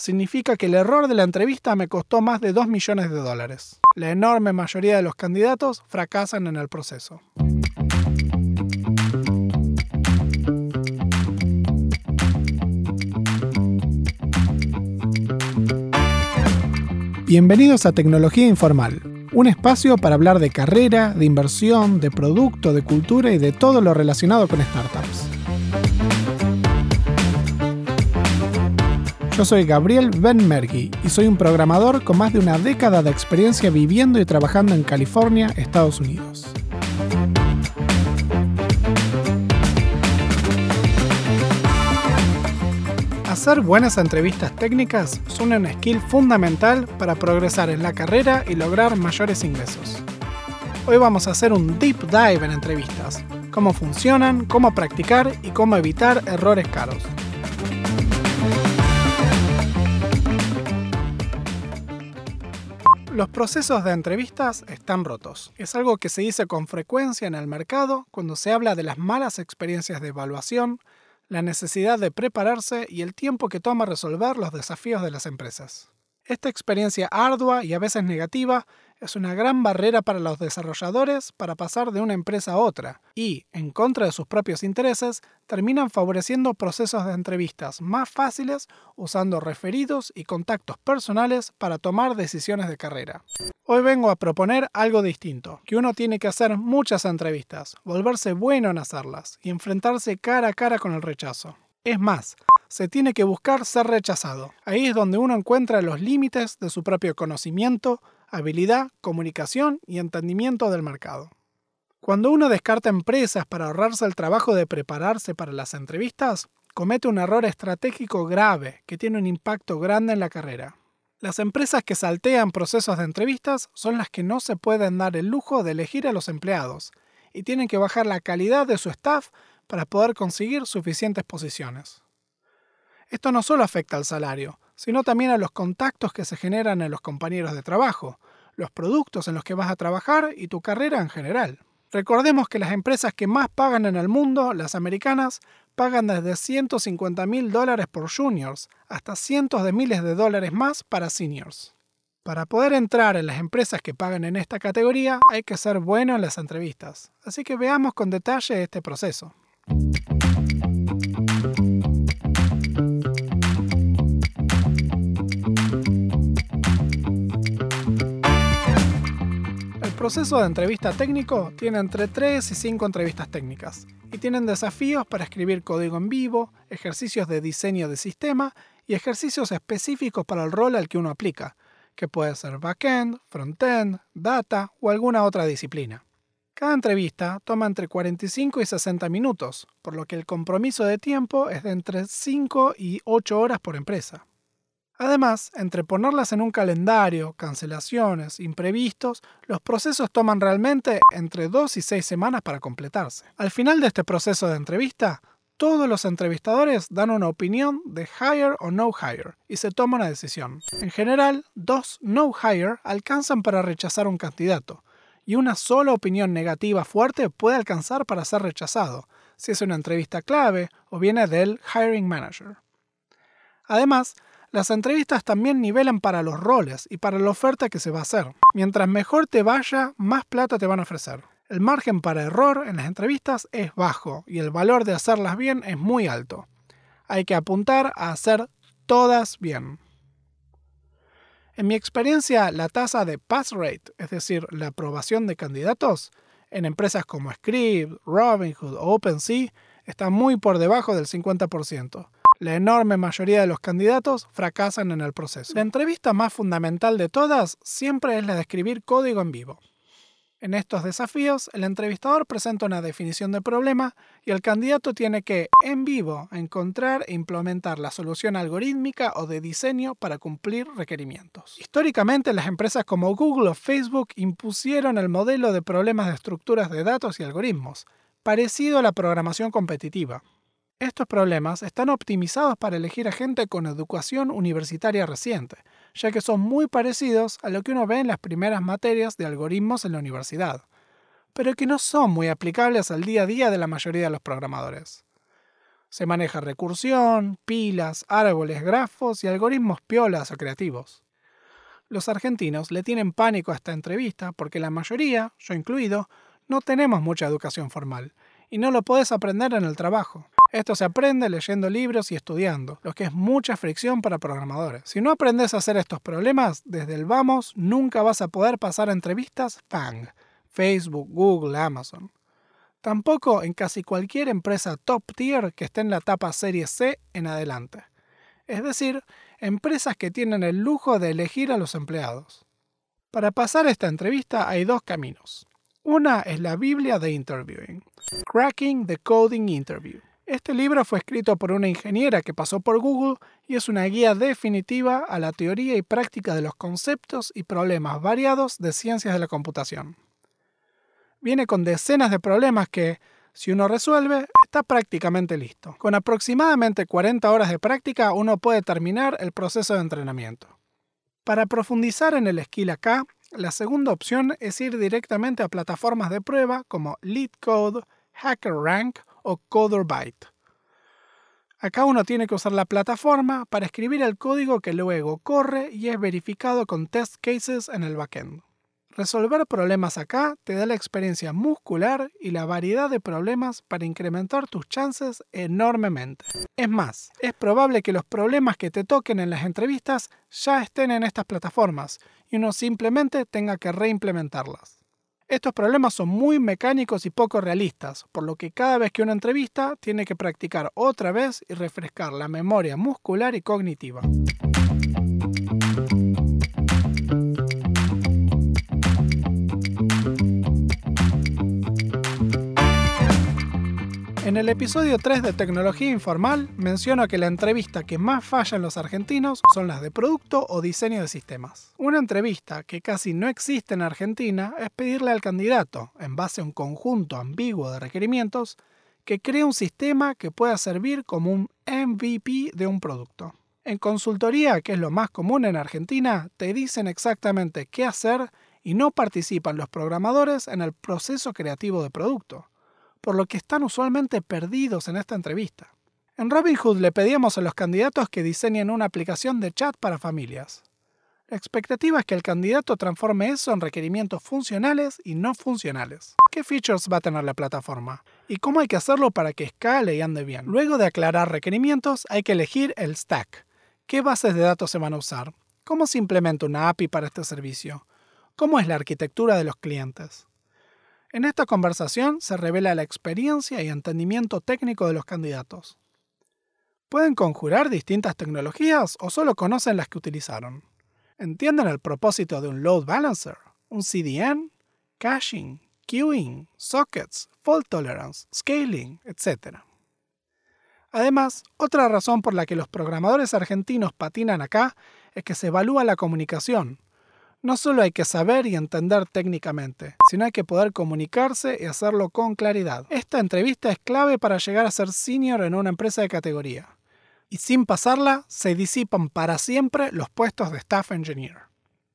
significa que el error de la entrevista me costó más de 2 millones de dólares. La enorme mayoría de los candidatos fracasan en el proceso. Bienvenidos a Tecnología Informal, un espacio para hablar de carrera, de inversión, de producto, de cultura y de todo lo relacionado con startups. Yo soy Gabriel Ben Mergui y soy un programador con más de una década de experiencia viviendo y trabajando en California, Estados Unidos. Hacer buenas entrevistas técnicas son un skill fundamental para progresar en la carrera y lograr mayores ingresos. Hoy vamos a hacer un deep dive en entrevistas, cómo funcionan, cómo practicar y cómo evitar errores caros. Los procesos de entrevistas están rotos. Es algo que se dice con frecuencia en el mercado cuando se habla de las malas experiencias de evaluación, la necesidad de prepararse y el tiempo que toma resolver los desafíos de las empresas. Esta experiencia ardua y a veces negativa es una gran barrera para los desarrolladores para pasar de una empresa a otra y, en contra de sus propios intereses, terminan favoreciendo procesos de entrevistas más fáciles usando referidos y contactos personales para tomar decisiones de carrera. Hoy vengo a proponer algo distinto, que uno tiene que hacer muchas entrevistas, volverse bueno en hacerlas y enfrentarse cara a cara con el rechazo. Es más, se tiene que buscar ser rechazado. Ahí es donde uno encuentra los límites de su propio conocimiento, habilidad, comunicación y entendimiento del mercado. Cuando uno descarta empresas para ahorrarse el trabajo de prepararse para las entrevistas, comete un error estratégico grave que tiene un impacto grande en la carrera. Las empresas que saltean procesos de entrevistas son las que no se pueden dar el lujo de elegir a los empleados y tienen que bajar la calidad de su staff para poder conseguir suficientes posiciones. Esto no solo afecta al salario, sino también a los contactos que se generan en los compañeros de trabajo, los productos en los que vas a trabajar y tu carrera en general. Recordemos que las empresas que más pagan en el mundo, las americanas, pagan desde 150 mil dólares por juniors hasta cientos de miles de dólares más para seniors. Para poder entrar en las empresas que pagan en esta categoría hay que ser bueno en las entrevistas, así que veamos con detalle este proceso. Proceso de entrevista técnico tiene entre 3 y 5 entrevistas técnicas y tienen desafíos para escribir código en vivo, ejercicios de diseño de sistema y ejercicios específicos para el rol al que uno aplica, que puede ser backend, frontend, data o alguna otra disciplina. Cada entrevista toma entre 45 y 60 minutos, por lo que el compromiso de tiempo es de entre 5 y 8 horas por empresa. Además, entre ponerlas en un calendario, cancelaciones, imprevistos, los procesos toman realmente entre 2 y 6 semanas para completarse. Al final de este proceso de entrevista, todos los entrevistadores dan una opinión de hire o no hire y se toma una decisión. En general, dos no hire alcanzan para rechazar un candidato y una sola opinión negativa fuerte puede alcanzar para ser rechazado, si es una entrevista clave o viene del hiring manager. Además, las entrevistas también nivelan para los roles y para la oferta que se va a hacer. Mientras mejor te vaya, más plata te van a ofrecer. El margen para error en las entrevistas es bajo y el valor de hacerlas bien es muy alto. Hay que apuntar a hacer todas bien. En mi experiencia, la tasa de pass rate, es decir, la aprobación de candidatos, en empresas como Script, Robinhood o OpenSea, está muy por debajo del 50%. La enorme mayoría de los candidatos fracasan en el proceso. La entrevista más fundamental de todas siempre es la de escribir código en vivo. En estos desafíos, el entrevistador presenta una definición de problema y el candidato tiene que, en vivo, encontrar e implementar la solución algorítmica o de diseño para cumplir requerimientos. Históricamente, las empresas como Google o Facebook impusieron el modelo de problemas de estructuras de datos y algoritmos, parecido a la programación competitiva. Estos problemas están optimizados para elegir a gente con educación universitaria reciente, ya que son muy parecidos a lo que uno ve en las primeras materias de algoritmos en la universidad, pero que no son muy aplicables al día a día de la mayoría de los programadores. Se maneja recursión, pilas, árboles, grafos y algoritmos piolas o creativos. Los argentinos le tienen pánico a esta entrevista porque la mayoría, yo incluido, no tenemos mucha educación formal y no lo puedes aprender en el trabajo. Esto se aprende leyendo libros y estudiando, lo que es mucha fricción para programadores. Si no aprendes a hacer estos problemas, desde el vamos nunca vas a poder pasar entrevistas FANG, Facebook, Google, Amazon. Tampoco en casi cualquier empresa top tier que esté en la etapa serie C en adelante. Es decir, empresas que tienen el lujo de elegir a los empleados. Para pasar esta entrevista hay dos caminos. Una es la Biblia de Interviewing, Cracking the Coding Interview. Este libro fue escrito por una ingeniera que pasó por Google y es una guía definitiva a la teoría y práctica de los conceptos y problemas variados de ciencias de la computación. Viene con decenas de problemas que, si uno resuelve, está prácticamente listo. Con aproximadamente 40 horas de práctica uno puede terminar el proceso de entrenamiento. Para profundizar en el skill acá, la segunda opción es ir directamente a plataformas de prueba como LeetCode, HackerRank o CoderByte. Acá uno tiene que usar la plataforma para escribir el código que luego corre y es verificado con test cases en el backend. Resolver problemas acá te da la experiencia muscular y la variedad de problemas para incrementar tus chances enormemente. Es más, es probable que los problemas que te toquen en las entrevistas ya estén en estas plataformas y uno simplemente tenga que reimplementarlas. Estos problemas son muy mecánicos y poco realistas, por lo que cada vez que una entrevista tiene que practicar otra vez y refrescar la memoria muscular y cognitiva. En el episodio 3 de Tecnología Informal menciono que la entrevista que más falla en los argentinos son las de producto o diseño de sistemas. Una entrevista que casi no existe en Argentina es pedirle al candidato, en base a un conjunto ambiguo de requerimientos, que cree un sistema que pueda servir como un MVP de un producto. En consultoría, que es lo más común en Argentina, te dicen exactamente qué hacer y no participan los programadores en el proceso creativo de producto por lo que están usualmente perdidos en esta entrevista. En Robinhood le pedíamos a los candidatos que diseñen una aplicación de chat para familias. La expectativa es que el candidato transforme eso en requerimientos funcionales y no funcionales. ¿Qué features va a tener la plataforma? ¿Y cómo hay que hacerlo para que escale y ande bien? Luego de aclarar requerimientos, hay que elegir el stack. ¿Qué bases de datos se van a usar? ¿Cómo se implementa una API para este servicio? ¿Cómo es la arquitectura de los clientes? En esta conversación se revela la experiencia y entendimiento técnico de los candidatos. ¿Pueden conjurar distintas tecnologías o solo conocen las que utilizaron? ¿Entienden el propósito de un load balancer, un CDN, caching, queuing, sockets, fault tolerance, scaling, etc.? Además, otra razón por la que los programadores argentinos patinan acá es que se evalúa la comunicación, no solo hay que saber y entender técnicamente, sino hay que poder comunicarse y hacerlo con claridad. Esta entrevista es clave para llegar a ser senior en una empresa de categoría. Y sin pasarla, se disipan para siempre los puestos de staff engineer.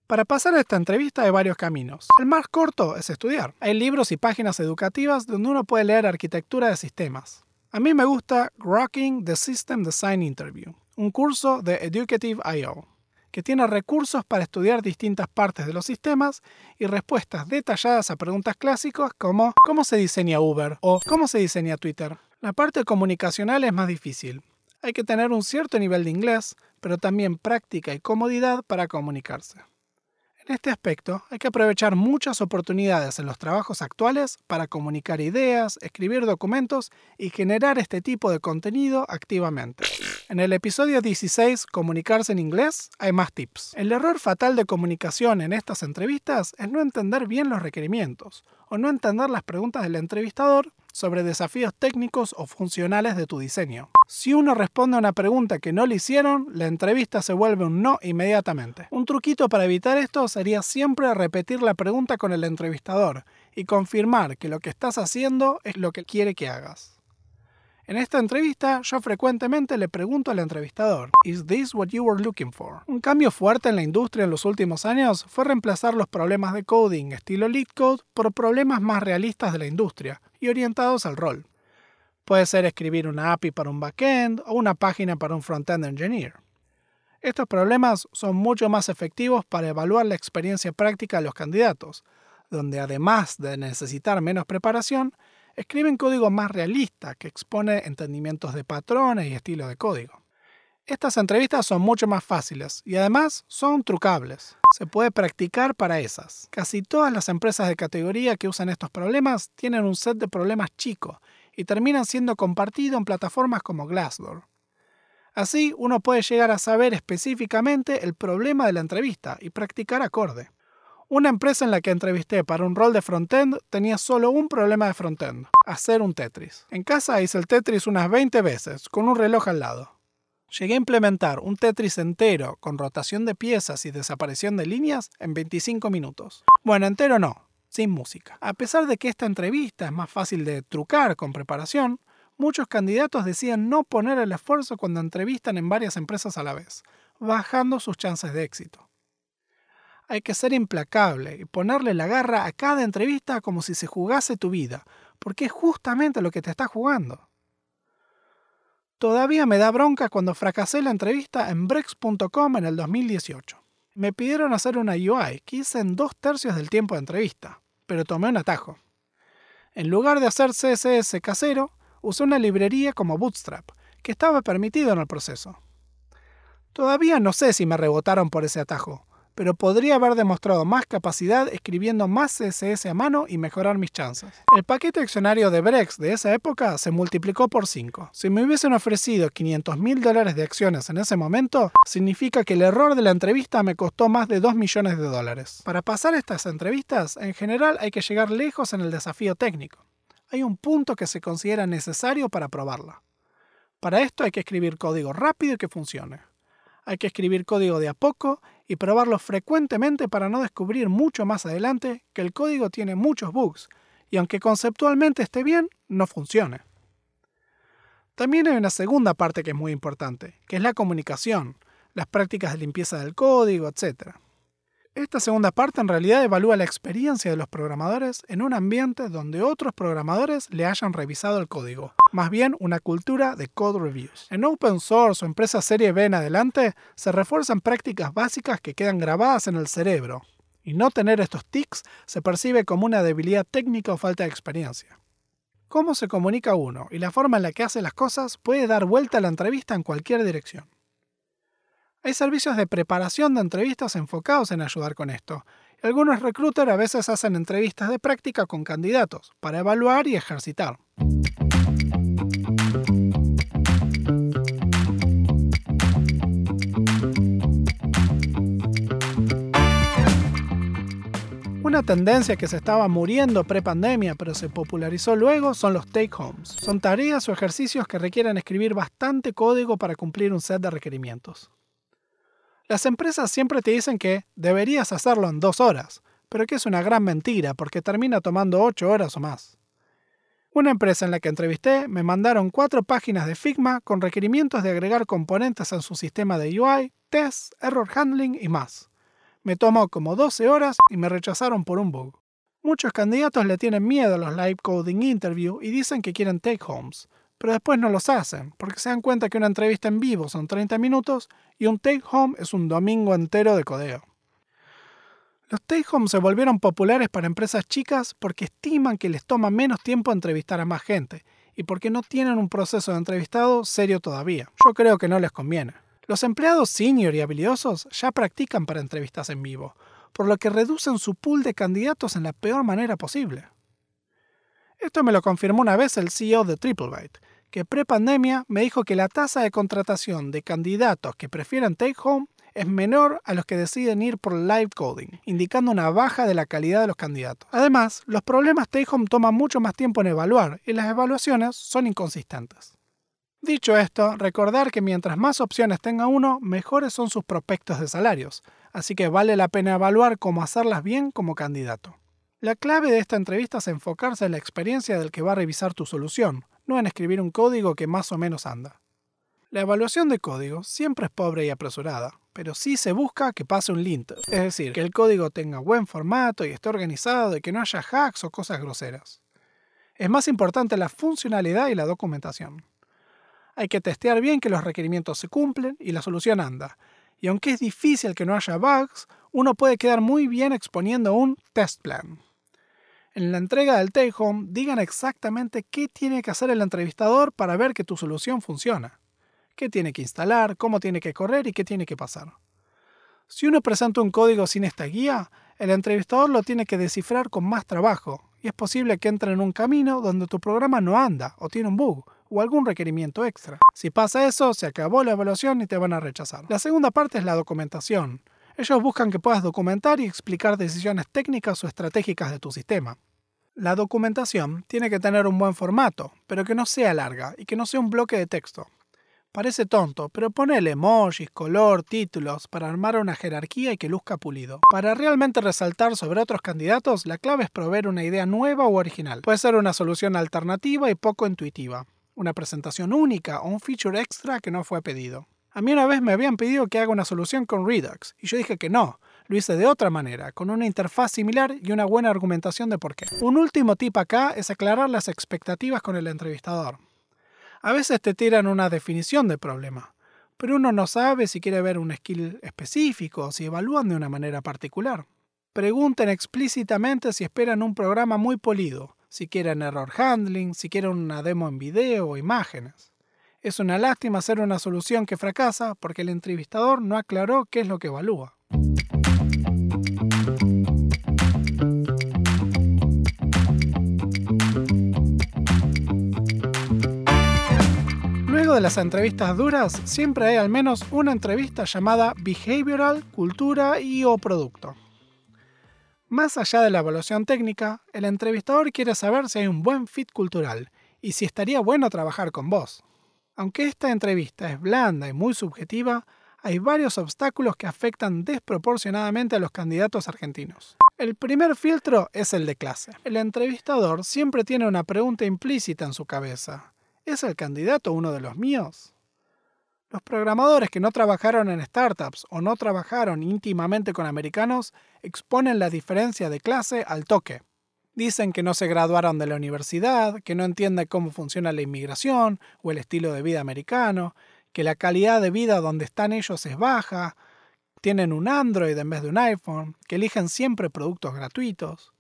Para pasar esta entrevista hay varios caminos. El más corto es estudiar. Hay libros y páginas educativas donde uno puede leer arquitectura de sistemas. A mí me gusta Rocking the System Design Interview, un curso de Educative.io que tiene recursos para estudiar distintas partes de los sistemas y respuestas detalladas a preguntas clásicas como ¿cómo se diseña Uber? o ¿cómo se diseña Twitter? La parte comunicacional es más difícil. Hay que tener un cierto nivel de inglés, pero también práctica y comodidad para comunicarse. En este aspecto, hay que aprovechar muchas oportunidades en los trabajos actuales para comunicar ideas, escribir documentos y generar este tipo de contenido activamente. En el episodio 16, Comunicarse en inglés, hay más tips. El error fatal de comunicación en estas entrevistas es no entender bien los requerimientos o no entender las preguntas del entrevistador sobre desafíos técnicos o funcionales de tu diseño. Si uno responde a una pregunta que no le hicieron, la entrevista se vuelve un no inmediatamente. Un truquito para evitar esto sería siempre repetir la pregunta con el entrevistador y confirmar que lo que estás haciendo es lo que quiere que hagas. En esta entrevista, yo frecuentemente le pregunto al entrevistador, ¿Is this what you were looking for? Un cambio fuerte en la industria en los últimos años fue reemplazar los problemas de coding estilo lead code por problemas más realistas de la industria y orientados al rol. Puede ser escribir una API para un backend o una página para un frontend engineer. Estos problemas son mucho más efectivos para evaluar la experiencia práctica de los candidatos, donde además de necesitar menos preparación, escriben código más realista que expone entendimientos de patrones y estilo de código. Estas entrevistas son mucho más fáciles y además son trucables. Se puede practicar para esas. Casi todas las empresas de categoría que usan estos problemas tienen un set de problemas chico y terminan siendo compartidos en plataformas como Glassdoor. Así uno puede llegar a saber específicamente el problema de la entrevista y practicar acorde. Una empresa en la que entrevisté para un rol de frontend tenía solo un problema de frontend, hacer un Tetris. En casa hice el Tetris unas 20 veces, con un reloj al lado. Llegué a implementar un Tetris entero con rotación de piezas y desaparición de líneas en 25 minutos. Bueno, entero no, sin música. A pesar de que esta entrevista es más fácil de trucar con preparación, muchos candidatos decían no poner el esfuerzo cuando entrevistan en varias empresas a la vez, bajando sus chances de éxito. Hay que ser implacable y ponerle la garra a cada entrevista como si se jugase tu vida, porque es justamente lo que te está jugando. Todavía me da bronca cuando fracasé la entrevista en Brex.com en el 2018. Me pidieron hacer una UI que hice en dos tercios del tiempo de entrevista, pero tomé un atajo. En lugar de hacer CSS casero, usé una librería como Bootstrap, que estaba permitido en el proceso. Todavía no sé si me rebotaron por ese atajo, pero podría haber demostrado más capacidad escribiendo más CSS a mano y mejorar mis chances. El paquete accionario de Brex de esa época se multiplicó por 5. Si me hubiesen ofrecido 500 mil dólares de acciones en ese momento, significa que el error de la entrevista me costó más de 2 millones de dólares. Para pasar estas entrevistas, en general hay que llegar lejos en el desafío técnico. Hay un punto que se considera necesario para probarla. Para esto hay que escribir código rápido y que funcione. Hay que escribir código de a poco y probarlo frecuentemente para no descubrir mucho más adelante que el código tiene muchos bugs y aunque conceptualmente esté bien, no funcione. También hay una segunda parte que es muy importante, que es la comunicación, las prácticas de limpieza del código, etc. Esta segunda parte en realidad evalúa la experiencia de los programadores en un ambiente donde otros programadores le hayan revisado el código, más bien una cultura de code reviews. En open source o empresas serie B en adelante se refuerzan prácticas básicas que quedan grabadas en el cerebro, y no tener estos tics se percibe como una debilidad técnica o falta de experiencia. Cómo se comunica uno y la forma en la que hace las cosas puede dar vuelta a la entrevista en cualquier dirección. Hay servicios de preparación de entrevistas enfocados en ayudar con esto. Algunos recruiters a veces hacen entrevistas de práctica con candidatos para evaluar y ejercitar. Una tendencia que se estaba muriendo pre-pandemia pero se popularizó luego son los take homes. Son tareas o ejercicios que requieren escribir bastante código para cumplir un set de requerimientos. Las empresas siempre te dicen que deberías hacerlo en dos horas, pero que es una gran mentira porque termina tomando ocho horas o más. Una empresa en la que entrevisté me mandaron cuatro páginas de Figma con requerimientos de agregar componentes en su sistema de UI, tests, error handling y más. Me tomó como 12 horas y me rechazaron por un bug. Muchos candidatos le tienen miedo a los live coding interview y dicen que quieren take homes, pero después no los hacen, porque se dan cuenta que una entrevista en vivo son 30 minutos y un take home es un domingo entero de codeo. Los take home se volvieron populares para empresas chicas porque estiman que les toma menos tiempo entrevistar a más gente y porque no tienen un proceso de entrevistado serio todavía. Yo creo que no les conviene. Los empleados senior y habilidosos ya practican para entrevistas en vivo, por lo que reducen su pool de candidatos en la peor manera posible. Esto me lo confirmó una vez el CEO de TripleByte, que pre-pandemia me dijo que la tasa de contratación de candidatos que prefieren take home es menor a los que deciden ir por live coding, indicando una baja de la calidad de los candidatos. Además, los problemas take home toman mucho más tiempo en evaluar y las evaluaciones son inconsistentes. Dicho esto, recordar que mientras más opciones tenga uno, mejores son sus prospectos de salarios, así que vale la pena evaluar cómo hacerlas bien como candidato. La clave de esta entrevista es enfocarse en la experiencia del que va a revisar tu solución, no en escribir un código que más o menos anda. La evaluación de código siempre es pobre y apresurada, pero sí se busca que pase un lint, es decir, que el código tenga buen formato y esté organizado y que no haya hacks o cosas groseras. Es más importante la funcionalidad y la documentación. Hay que testear bien que los requerimientos se cumplen y la solución anda. Y aunque es difícil que no haya bugs, uno puede quedar muy bien exponiendo un test plan. En la entrega del take home, digan exactamente qué tiene que hacer el entrevistador para ver que tu solución funciona. Qué tiene que instalar, cómo tiene que correr y qué tiene que pasar. Si uno presenta un código sin esta guía, el entrevistador lo tiene que descifrar con más trabajo, y es posible que entre en un camino donde tu programa no anda, o tiene un bug, o algún requerimiento extra. Si pasa eso, se acabó la evaluación y te van a rechazar. La segunda parte es la documentación. Ellos buscan que puedas documentar y explicar decisiones técnicas o estratégicas de tu sistema. La documentación tiene que tener un buen formato, pero que no sea larga y que no sea un bloque de texto. Parece tonto, pero ponele emojis, color, títulos para armar una jerarquía y que luzca pulido. Para realmente resaltar sobre otros candidatos, la clave es proveer una idea nueva o original. Puede ser una solución alternativa y poco intuitiva, una presentación única o un feature extra que no fue pedido. A mí una vez me habían pedido que haga una solución con Redux, y yo dije que no, lo hice de otra manera, con una interfaz similar y una buena argumentación de por qué. Un último tip acá es aclarar las expectativas con el entrevistador. A veces te tiran una definición del problema, pero uno no sabe si quiere ver un skill específico o si evalúan de una manera particular. Pregunten explícitamente si esperan un programa muy polido, si quieren error handling, si quieren una demo en video o imágenes. Es una lástima hacer una solución que fracasa porque el entrevistador no aclaró qué es lo que evalúa. de las entrevistas duras, siempre hay al menos una entrevista llamada Behavioral, Cultura y o Producto. Más allá de la evaluación técnica, el entrevistador quiere saber si hay un buen fit cultural y si estaría bueno trabajar con vos. Aunque esta entrevista es blanda y muy subjetiva, hay varios obstáculos que afectan desproporcionadamente a los candidatos argentinos. El primer filtro es el de clase. El entrevistador siempre tiene una pregunta implícita en su cabeza. ¿Es el candidato uno de los míos? Los programadores que no trabajaron en startups o no trabajaron íntimamente con americanos exponen la diferencia de clase al toque. Dicen que no se graduaron de la universidad, que no entienden cómo funciona la inmigración o el estilo de vida americano, que la calidad de vida donde están ellos es baja, tienen un Android en vez de un iPhone, que eligen siempre productos gratuitos.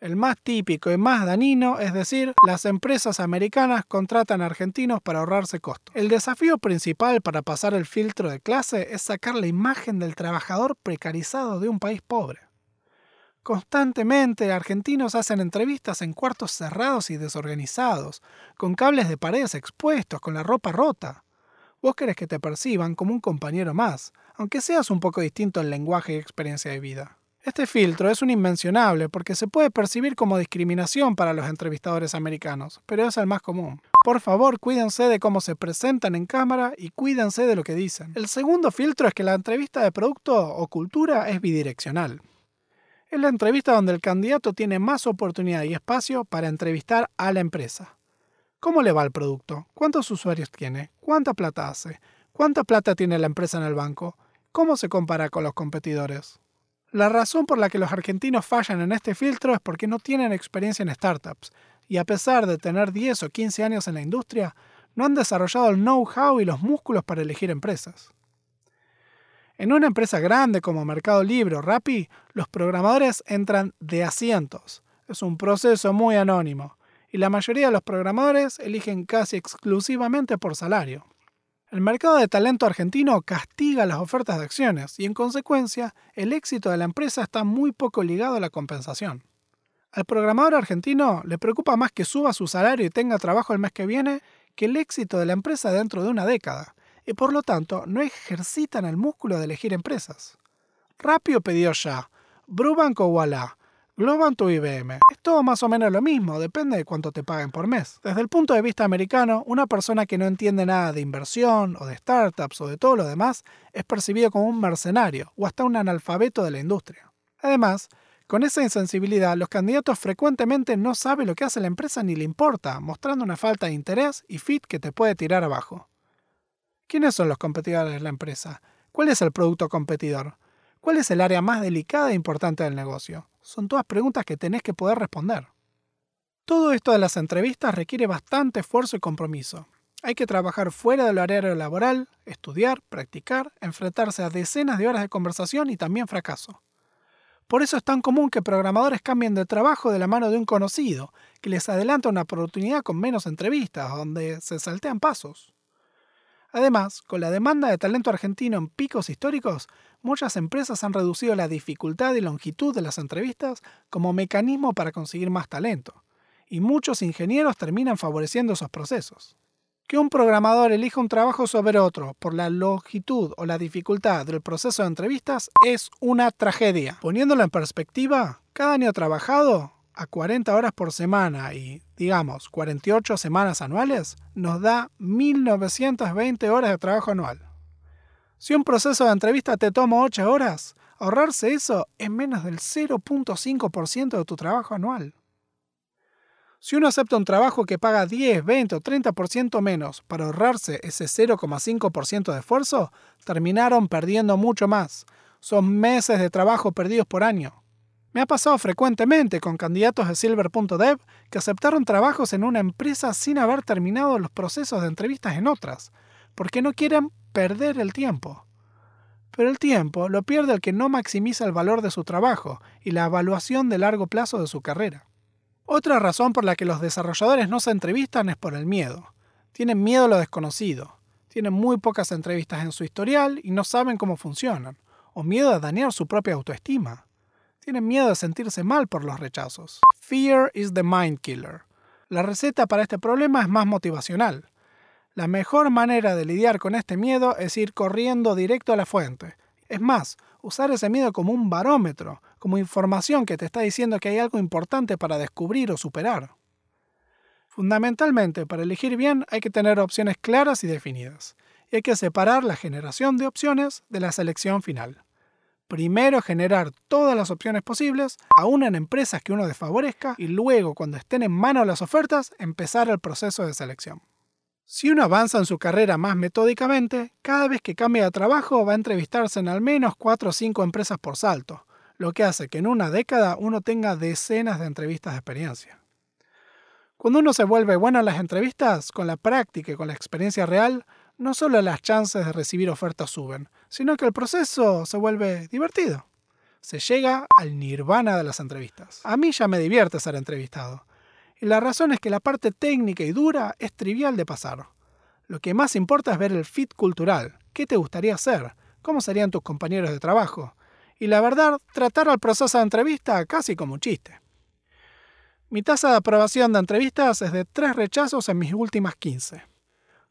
El más típico y más danino es decir, las empresas americanas contratan argentinos para ahorrarse costos. El desafío principal para pasar el filtro de clase es sacar la imagen del trabajador precarizado de un país pobre. Constantemente argentinos hacen entrevistas en cuartos cerrados y desorganizados, con cables de paredes expuestos, con la ropa rota. Vos querés que te perciban como un compañero más, aunque seas un poco distinto en lenguaje y experiencia de vida. Este filtro es un inmencionable porque se puede percibir como discriminación para los entrevistadores americanos, pero es el más común. Por favor, cuídense de cómo se presentan en cámara y cuídense de lo que dicen. El segundo filtro es que la entrevista de producto o cultura es bidireccional. Es la entrevista donde el candidato tiene más oportunidad y espacio para entrevistar a la empresa. ¿Cómo le va el producto? ¿Cuántos usuarios tiene? ¿Cuánta plata hace? ¿Cuánta plata tiene la empresa en el banco? ¿Cómo se compara con los competidores? La razón por la que los argentinos fallan en este filtro es porque no tienen experiencia en startups y a pesar de tener 10 o 15 años en la industria, no han desarrollado el know-how y los músculos para elegir empresas. En una empresa grande como Mercado Libre o Rappi, los programadores entran de asientos. Es un proceso muy anónimo y la mayoría de los programadores eligen casi exclusivamente por salario. El mercado de talento argentino castiga las ofertas de acciones y en consecuencia el éxito de la empresa está muy poco ligado a la compensación. Al programador argentino le preocupa más que suba su salario y tenga trabajo el mes que viene que el éxito de la empresa dentro de una década, y por lo tanto no ejercitan el músculo de elegir empresas. Rápido pedido ya, Brubank o Walla, Globant o IBM. Es todo más o menos lo mismo, depende de cuánto te paguen por mes. Desde el punto de vista americano, una persona que no entiende nada de inversión o de startups o de todo lo demás es percibido como un mercenario o hasta un analfabeto de la industria. Además, con esa insensibilidad, los candidatos frecuentemente no saben lo que hace la empresa ni le importa, mostrando una falta de interés y fit que te puede tirar abajo. ¿Quiénes son los competidores de la empresa? ¿Cuál es el producto competidor? ¿Cuál es el área más delicada e importante del negocio? Son todas preguntas que tenés que poder responder. Todo esto de las entrevistas requiere bastante esfuerzo y compromiso. Hay que trabajar fuera del horario laboral, estudiar, practicar, enfrentarse a decenas de horas de conversación y también fracaso. Por eso es tan común que programadores cambien de trabajo de la mano de un conocido, que les adelanta una oportunidad con menos entrevistas, donde se saltean pasos. Además, con la demanda de talento argentino en picos históricos, muchas empresas han reducido la dificultad y longitud de las entrevistas como mecanismo para conseguir más talento, y muchos ingenieros terminan favoreciendo esos procesos. Que un programador elija un trabajo sobre otro por la longitud o la dificultad del proceso de entrevistas es una tragedia. Poniéndolo en perspectiva, cada año trabajado a 40 horas por semana y, digamos, 48 semanas anuales, nos da 1920 horas de trabajo anual. Si un proceso de entrevista te toma 8 horas, ahorrarse eso es menos del 0.5% de tu trabajo anual. Si uno acepta un trabajo que paga 10, 20 o 30% menos para ahorrarse ese 0,5% de esfuerzo, terminaron perdiendo mucho más. Son meses de trabajo perdidos por año. Me ha pasado frecuentemente con candidatos de Silver.dev que aceptaron trabajos en una empresa sin haber terminado los procesos de entrevistas en otras, porque no quieren perder el tiempo. Pero el tiempo lo pierde el que no maximiza el valor de su trabajo y la evaluación de largo plazo de su carrera. Otra razón por la que los desarrolladores no se entrevistan es por el miedo. Tienen miedo a lo desconocido. Tienen muy pocas entrevistas en su historial y no saben cómo funcionan. O miedo a dañar su propia autoestima. Tienen miedo de sentirse mal por los rechazos. Fear is the mind killer. La receta para este problema es más motivacional. La mejor manera de lidiar con este miedo es ir corriendo directo a la fuente. Es más, usar ese miedo como un barómetro, como información que te está diciendo que hay algo importante para descubrir o superar. Fundamentalmente, para elegir bien hay que tener opciones claras y definidas, y hay que separar la generación de opciones de la selección final. Primero generar todas las opciones posibles, aún en empresas que uno desfavorezca, y luego, cuando estén en mano las ofertas, empezar el proceso de selección. Si uno avanza en su carrera más metódicamente, cada vez que cambia de trabajo va a entrevistarse en al menos 4 o 5 empresas por salto, lo que hace que en una década uno tenga decenas de entrevistas de experiencia. Cuando uno se vuelve bueno en las entrevistas, con la práctica y con la experiencia real, no solo las chances de recibir ofertas suben, sino que el proceso se vuelve divertido. Se llega al nirvana de las entrevistas. A mí ya me divierte ser entrevistado. Y la razón es que la parte técnica y dura es trivial de pasar. Lo que más importa es ver el fit cultural. ¿Qué te gustaría hacer? ¿Cómo serían tus compañeros de trabajo? y la verdad, tratar al proceso de entrevista casi como un chiste. Mi tasa de aprobación de entrevistas es de 3 rechazos en mis últimas 15.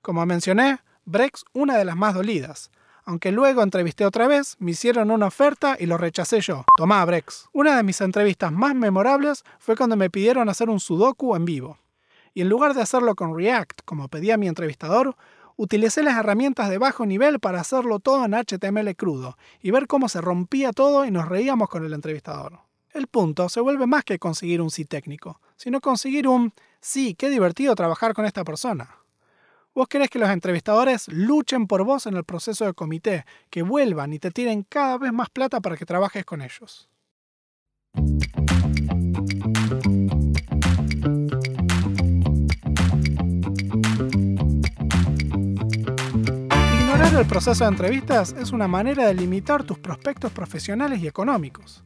Como mencioné, Brex una de las más dolidas, aunque luego entrevisté otra vez, me hicieron una oferta y lo rechacé yo. Tomá, Brex. Una de mis entrevistas más memorables fue cuando me pidieron hacer un sudoku en vivo. Y en lugar de hacerlo con React, como pedía mi entrevistador, utilicé las herramientas de bajo nivel para hacerlo todo en HTML crudo y ver cómo se rompía todo y nos reíamos con el entrevistador. El punto se vuelve más que conseguir un sí técnico, sino conseguir un sí, qué divertido trabajar con esta persona. Vos querés que los entrevistadores luchen por vos en el proceso de comité, que vuelvan y te tiren cada vez más plata para que trabajes con ellos. el proceso de entrevistas es una manera de limitar tus prospectos profesionales y económicos.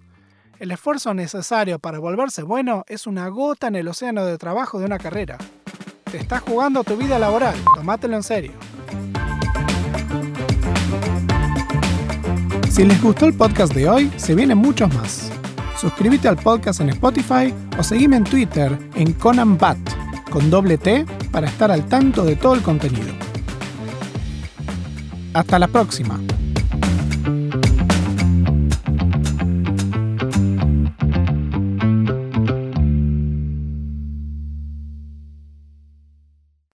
El esfuerzo necesario para volverse bueno es una gota en el océano de trabajo de una carrera. Te estás jugando tu vida laboral, tomátelo en serio. Si les gustó el podcast de hoy, se vienen muchos más. Suscríbete al podcast en Spotify o seguime en Twitter en ConanBat con doble T para estar al tanto de todo el contenido. Hasta la próxima.